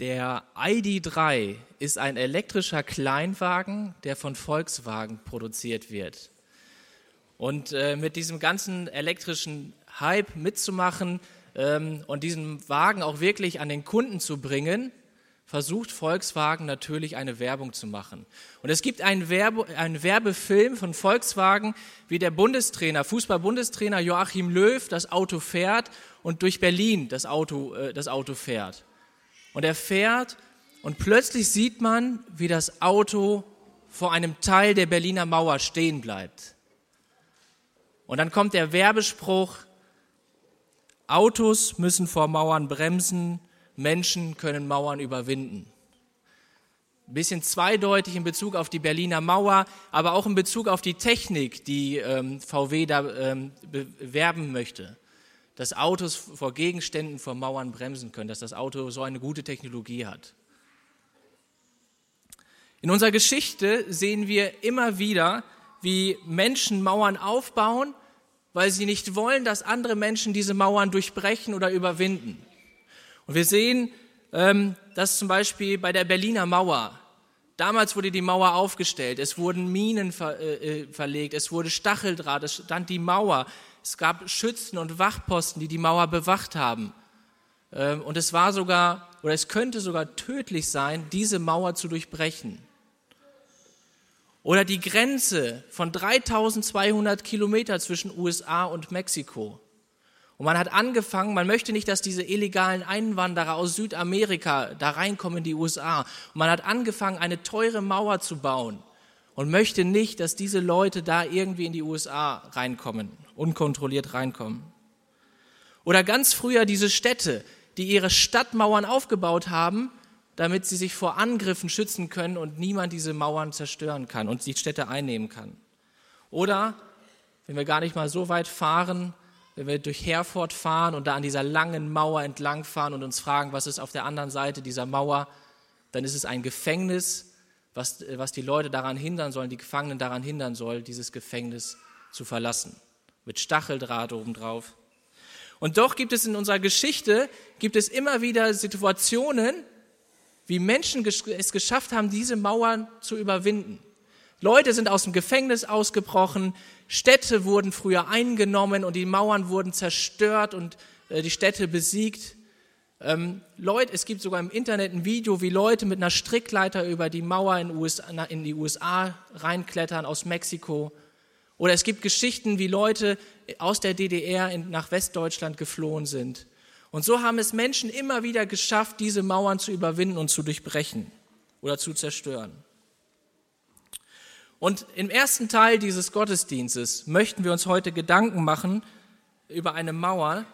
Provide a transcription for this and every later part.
Der ID3 ist ein elektrischer Kleinwagen, der von Volkswagen produziert wird. Und äh, mit diesem ganzen elektrischen Hype mitzumachen ähm, und diesen Wagen auch wirklich an den Kunden zu bringen, versucht Volkswagen natürlich eine Werbung zu machen. Und es gibt einen, Werbe, einen Werbefilm von Volkswagen, wie der Bundestrainer, Fußball-Bundestrainer Joachim Löw das Auto fährt und durch Berlin das Auto, äh, das Auto fährt. Und er fährt und plötzlich sieht man, wie das Auto vor einem Teil der Berliner Mauer stehen bleibt. Und dann kommt der Werbespruch, Autos müssen vor Mauern bremsen, Menschen können Mauern überwinden. Ein bisschen zweideutig in Bezug auf die Berliner Mauer, aber auch in Bezug auf die Technik, die ähm, VW da ähm, bewerben möchte dass Autos vor Gegenständen, vor Mauern bremsen können, dass das Auto so eine gute Technologie hat. In unserer Geschichte sehen wir immer wieder, wie Menschen Mauern aufbauen, weil sie nicht wollen, dass andere Menschen diese Mauern durchbrechen oder überwinden. Und wir sehen, ähm, dass zum Beispiel bei der Berliner Mauer, damals wurde die Mauer aufgestellt, es wurden Minen äh, äh, verlegt, es wurde Stacheldraht, es stand die Mauer, es gab Schützen und Wachposten, die die Mauer bewacht haben. Ähm, und es war sogar, oder es könnte sogar tödlich sein, diese Mauer zu durchbrechen. Oder die Grenze von 3200 Kilometer zwischen USA und Mexiko. Und man hat angefangen, man möchte nicht, dass diese illegalen Einwanderer aus Südamerika da reinkommen in die USA. Und man hat angefangen, eine teure Mauer zu bauen und möchte nicht, dass diese Leute da irgendwie in die USA reinkommen, unkontrolliert reinkommen. Oder ganz früher diese Städte, die ihre Stadtmauern aufgebaut haben, damit sie sich vor Angriffen schützen können und niemand diese Mauern zerstören kann und die Städte einnehmen kann. Oder, wenn wir gar nicht mal so weit fahren, wenn wir durch Herford fahren und da an dieser langen Mauer entlang fahren und uns fragen, was ist auf der anderen Seite dieser Mauer, dann ist es ein Gefängnis, was, was die Leute daran hindern sollen, die Gefangenen daran hindern soll, dieses Gefängnis zu verlassen. Mit Stacheldraht obendrauf. Und doch gibt es in unserer Geschichte, gibt es immer wieder Situationen, wie Menschen es geschafft haben, diese Mauern zu überwinden. Leute sind aus dem Gefängnis ausgebrochen, Städte wurden früher eingenommen und die Mauern wurden zerstört und äh, die Städte besiegt. Ähm, Leute, es gibt sogar im Internet ein Video, wie Leute mit einer Strickleiter über die Mauer in, USA, in die USA reinklettern aus Mexiko. Oder es gibt Geschichten, wie Leute aus der DDR in, nach Westdeutschland geflohen sind. Und so haben es Menschen immer wieder geschafft, diese Mauern zu überwinden und zu durchbrechen oder zu zerstören. Und im ersten Teil dieses Gottesdienstes möchten wir uns heute Gedanken machen über eine Mauer,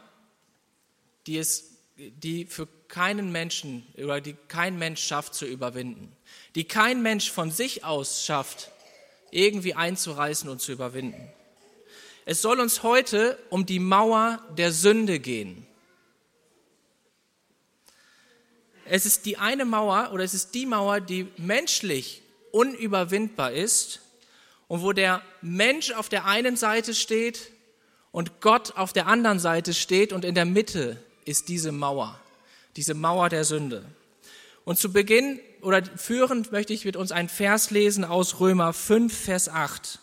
die es die für keinen Menschen oder die kein Mensch schafft zu überwinden, die kein Mensch von sich aus schafft, irgendwie einzureißen und zu überwinden. Es soll uns heute um die Mauer der Sünde gehen. Es ist die eine Mauer oder es ist die Mauer, die menschlich unüberwindbar ist und wo der Mensch auf der einen Seite steht und Gott auf der anderen Seite steht und in der Mitte ist diese Mauer, diese Mauer der Sünde. Und zu Beginn oder führend möchte ich mit uns einen Vers lesen aus Römer 5, Vers 8.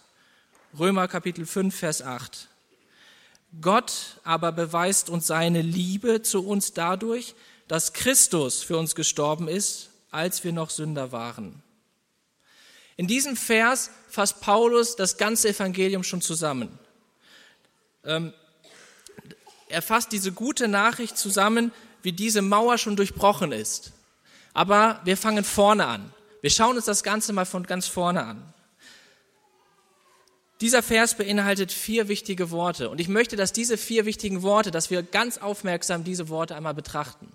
Römer Kapitel 5, Vers 8. Gott aber beweist uns seine Liebe zu uns dadurch, dass Christus für uns gestorben ist, als wir noch Sünder waren. In diesem Vers fasst Paulus das ganze Evangelium schon zusammen. Ähm, er fasst diese gute Nachricht zusammen, wie diese Mauer schon durchbrochen ist. Aber wir fangen vorne an. Wir schauen uns das Ganze mal von ganz vorne an. Dieser Vers beinhaltet vier wichtige Worte. Und ich möchte, dass diese vier wichtigen Worte, dass wir ganz aufmerksam diese Worte einmal betrachten.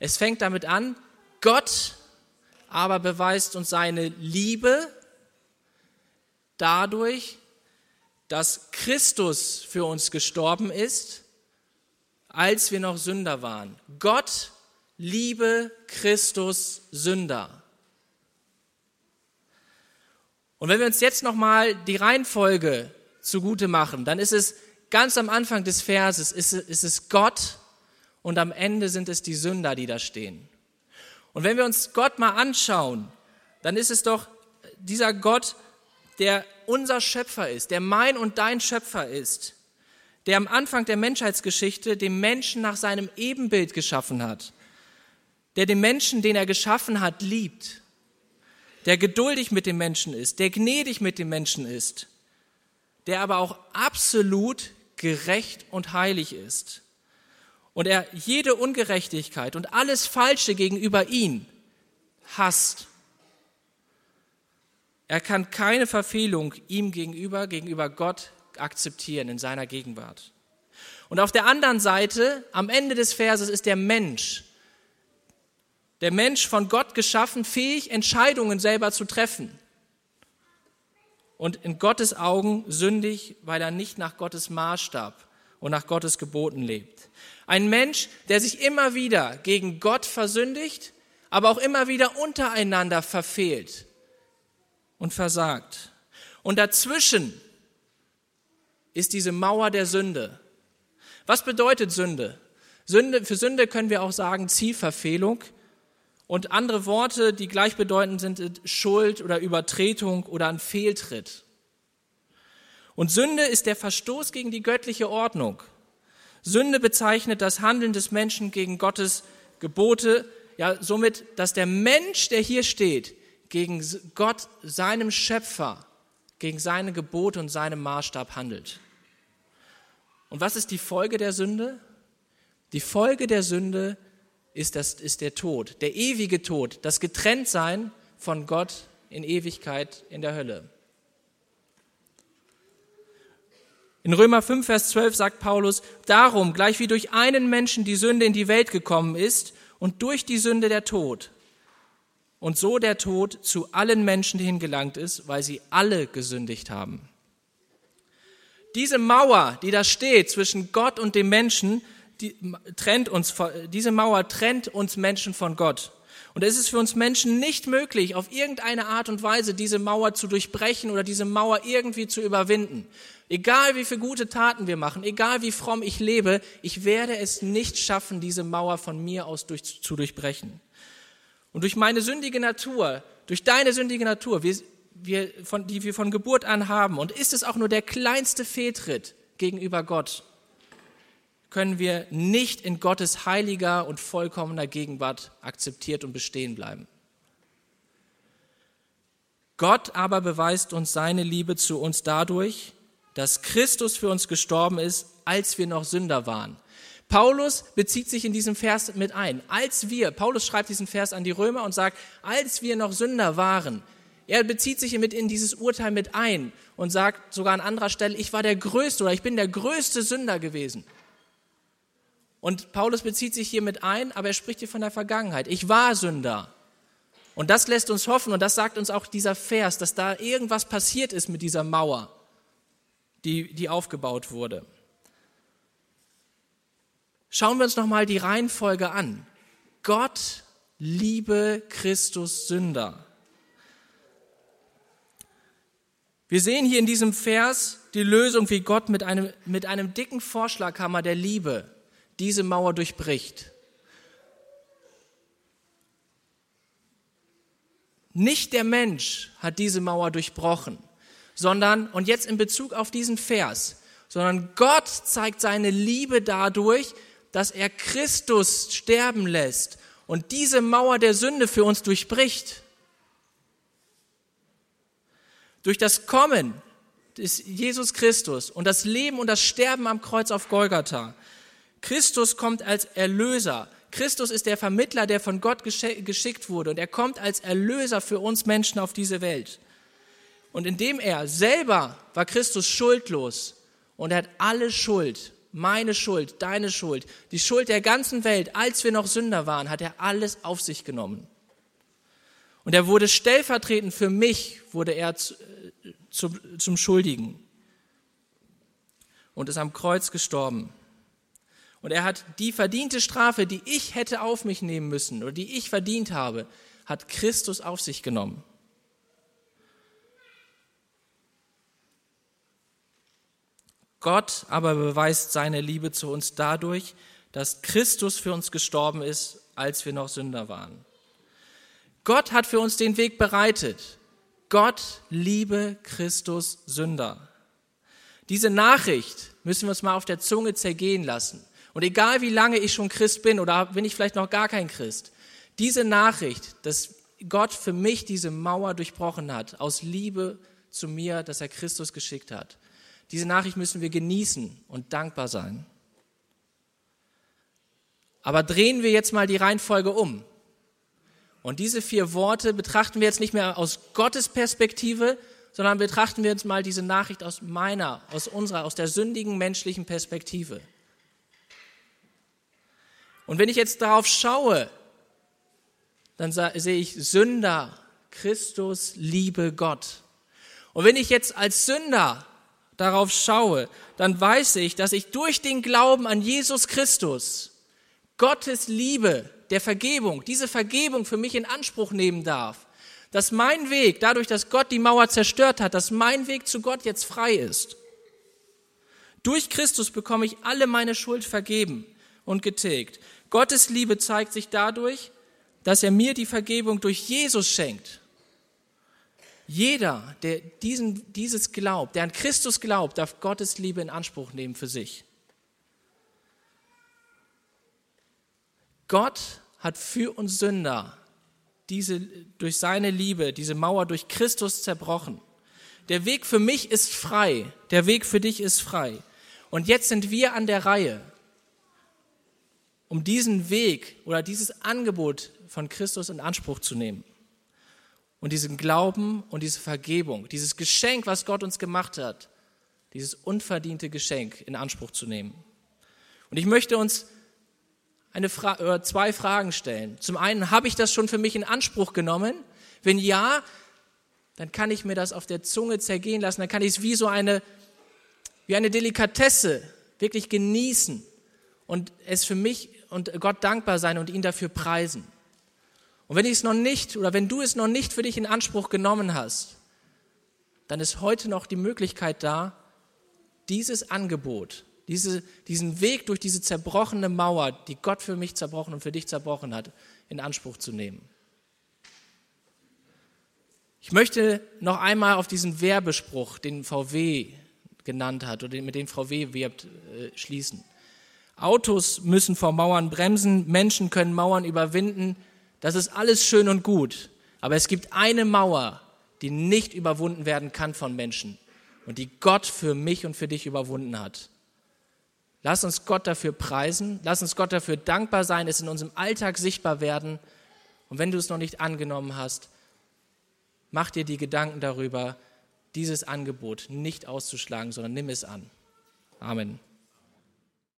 Es fängt damit an, Gott aber beweist uns seine Liebe dadurch, dass Christus für uns gestorben ist als wir noch Sünder waren. Gott liebe Christus Sünder. Und wenn wir uns jetzt nochmal die Reihenfolge zugute machen, dann ist es ganz am Anfang des Verses, ist, ist es Gott und am Ende sind es die Sünder, die da stehen. Und wenn wir uns Gott mal anschauen, dann ist es doch dieser Gott, der unser Schöpfer ist, der mein und dein Schöpfer ist, der am Anfang der Menschheitsgeschichte den Menschen nach seinem Ebenbild geschaffen hat, der den Menschen, den er geschaffen hat, liebt, der geduldig mit dem Menschen ist, der gnädig mit dem Menschen ist, der aber auch absolut gerecht und heilig ist. Und er jede Ungerechtigkeit und alles Falsche gegenüber ihn hasst. Er kann keine Verfehlung ihm gegenüber, gegenüber Gott akzeptieren in seiner Gegenwart. Und auf der anderen Seite, am Ende des Verses, ist der Mensch, der Mensch von Gott geschaffen, fähig, Entscheidungen selber zu treffen. Und in Gottes Augen sündig, weil er nicht nach Gottes Maßstab und nach Gottes Geboten lebt. Ein Mensch, der sich immer wieder gegen Gott versündigt, aber auch immer wieder untereinander verfehlt und versagt. Und dazwischen ist diese Mauer der Sünde. Was bedeutet Sünde? Sünde? Für Sünde können wir auch sagen Zielverfehlung. Und andere Worte, die gleichbedeutend sind, sind Schuld oder Übertretung oder ein Fehltritt. Und Sünde ist der Verstoß gegen die göttliche Ordnung. Sünde bezeichnet das Handeln des Menschen gegen Gottes Gebote, ja somit, dass der Mensch, der hier steht, gegen Gott, seinem Schöpfer, gegen seine Gebote und seinem Maßstab handelt. Und was ist die Folge der Sünde? Die Folge der Sünde ist, das, ist der Tod, der ewige Tod, das Getrenntsein von Gott in Ewigkeit in der Hölle. In Römer 5, Vers 12 sagt Paulus, darum, gleich wie durch einen Menschen die Sünde in die Welt gekommen ist und durch die Sünde der Tod, und so der Tod zu allen Menschen hingelangt ist, weil sie alle gesündigt haben. Diese Mauer, die da steht zwischen Gott und dem Menschen, die trennt uns, diese Mauer trennt uns Menschen von Gott. Und es ist für uns Menschen nicht möglich, auf irgendeine Art und Weise diese Mauer zu durchbrechen oder diese Mauer irgendwie zu überwinden. Egal wie viele gute Taten wir machen, egal wie fromm ich lebe, ich werde es nicht schaffen, diese Mauer von mir aus durch, zu durchbrechen. Und durch meine sündige Natur, durch deine sündige Natur, wir, wir von, die wir von Geburt an haben, und ist es auch nur der kleinste Fehltritt gegenüber Gott, können wir nicht in Gottes heiliger und vollkommener Gegenwart akzeptiert und bestehen bleiben. Gott aber beweist uns seine Liebe zu uns dadurch, dass Christus für uns gestorben ist, als wir noch Sünder waren. Paulus bezieht sich in diesem Vers mit ein. Als wir, Paulus schreibt diesen Vers an die Römer und sagt, als wir noch Sünder waren, er bezieht sich mit in dieses Urteil mit ein und sagt sogar an anderer Stelle, ich war der Größte oder ich bin der größte Sünder gewesen. Und Paulus bezieht sich hier mit ein, aber er spricht hier von der Vergangenheit. Ich war Sünder. Und das lässt uns hoffen und das sagt uns auch dieser Vers, dass da irgendwas passiert ist mit dieser Mauer, die, die aufgebaut wurde. Schauen wir uns nochmal die Reihenfolge an. Gott liebe Christus Sünder. Wir sehen hier in diesem Vers die Lösung, wie Gott mit einem, mit einem dicken Vorschlaghammer der Liebe diese Mauer durchbricht. Nicht der Mensch hat diese Mauer durchbrochen, sondern, und jetzt in Bezug auf diesen Vers, sondern Gott zeigt seine Liebe dadurch, dass er Christus sterben lässt und diese Mauer der Sünde für uns durchbricht. Durch das Kommen des Jesus Christus und das Leben und das Sterben am Kreuz auf Golgatha. Christus kommt als Erlöser. Christus ist der Vermittler, der von Gott geschickt wurde und er kommt als Erlöser für uns Menschen auf diese Welt. Und indem er selber war Christus schuldlos und er hat alle Schuld meine Schuld, deine Schuld, die Schuld der ganzen Welt, als wir noch Sünder waren, hat er alles auf sich genommen. Und er wurde stellvertretend für mich, wurde er zu, äh, zu, zum Schuldigen und ist am Kreuz gestorben. Und er hat die verdiente Strafe, die ich hätte auf mich nehmen müssen oder die ich verdient habe, hat Christus auf sich genommen. Gott aber beweist seine Liebe zu uns dadurch, dass Christus für uns gestorben ist, als wir noch Sünder waren. Gott hat für uns den Weg bereitet. Gott liebe Christus Sünder. Diese Nachricht müssen wir uns mal auf der Zunge zergehen lassen. Und egal wie lange ich schon Christ bin oder bin ich vielleicht noch gar kein Christ, diese Nachricht, dass Gott für mich diese Mauer durchbrochen hat, aus Liebe zu mir, dass er Christus geschickt hat, diese Nachricht müssen wir genießen und dankbar sein. Aber drehen wir jetzt mal die Reihenfolge um. Und diese vier Worte betrachten wir jetzt nicht mehr aus Gottes Perspektive, sondern betrachten wir jetzt mal diese Nachricht aus meiner, aus unserer, aus der sündigen menschlichen Perspektive. Und wenn ich jetzt darauf schaue, dann sehe ich Sünder, Christus, Liebe, Gott. Und wenn ich jetzt als Sünder darauf schaue, dann weiß ich, dass ich durch den Glauben an Jesus Christus Gottes Liebe der Vergebung, diese Vergebung für mich in Anspruch nehmen darf. Dass mein Weg, dadurch, dass Gott die Mauer zerstört hat, dass mein Weg zu Gott jetzt frei ist. Durch Christus bekomme ich alle meine Schuld vergeben und getilgt. Gottes Liebe zeigt sich dadurch, dass er mir die Vergebung durch Jesus schenkt. Jeder, der diesen, dieses glaubt, der an Christus glaubt, darf Gottes Liebe in Anspruch nehmen für sich. Gott hat für uns Sünder diese, durch seine Liebe, diese Mauer durch Christus zerbrochen. Der Weg für mich ist frei, der Weg für dich ist frei. Und jetzt sind wir an der Reihe, um diesen Weg oder dieses Angebot von Christus in Anspruch zu nehmen. Und diesen Glauben und diese Vergebung, dieses Geschenk, was Gott uns gemacht hat, dieses unverdiente Geschenk in Anspruch zu nehmen. Und ich möchte uns eine Fra oder zwei Fragen stellen. Zum einen, habe ich das schon für mich in Anspruch genommen? Wenn ja, dann kann ich mir das auf der Zunge zergehen lassen. Dann kann ich es wie so eine, wie eine Delikatesse wirklich genießen und es für mich und Gott dankbar sein und ihn dafür preisen. Und wenn ich es noch nicht oder wenn du es noch nicht für dich in Anspruch genommen hast, dann ist heute noch die Möglichkeit da, dieses Angebot diese, diesen Weg durch diese zerbrochene Mauer, die Gott für mich zerbrochen und für dich zerbrochen hat, in Anspruch zu nehmen. Ich möchte noch einmal auf diesen Werbespruch, den VW genannt hat oder mit dem VW wirbt, äh, schließen. Autos müssen vor Mauern bremsen, Menschen können Mauern überwinden. Das ist alles schön und gut. Aber es gibt eine Mauer, die nicht überwunden werden kann von Menschen und die Gott für mich und für dich überwunden hat. Lass uns Gott dafür preisen, lass uns Gott dafür dankbar sein, es in unserem Alltag sichtbar werden. Und wenn du es noch nicht angenommen hast, mach dir die Gedanken darüber, dieses Angebot nicht auszuschlagen, sondern nimm es an. Amen.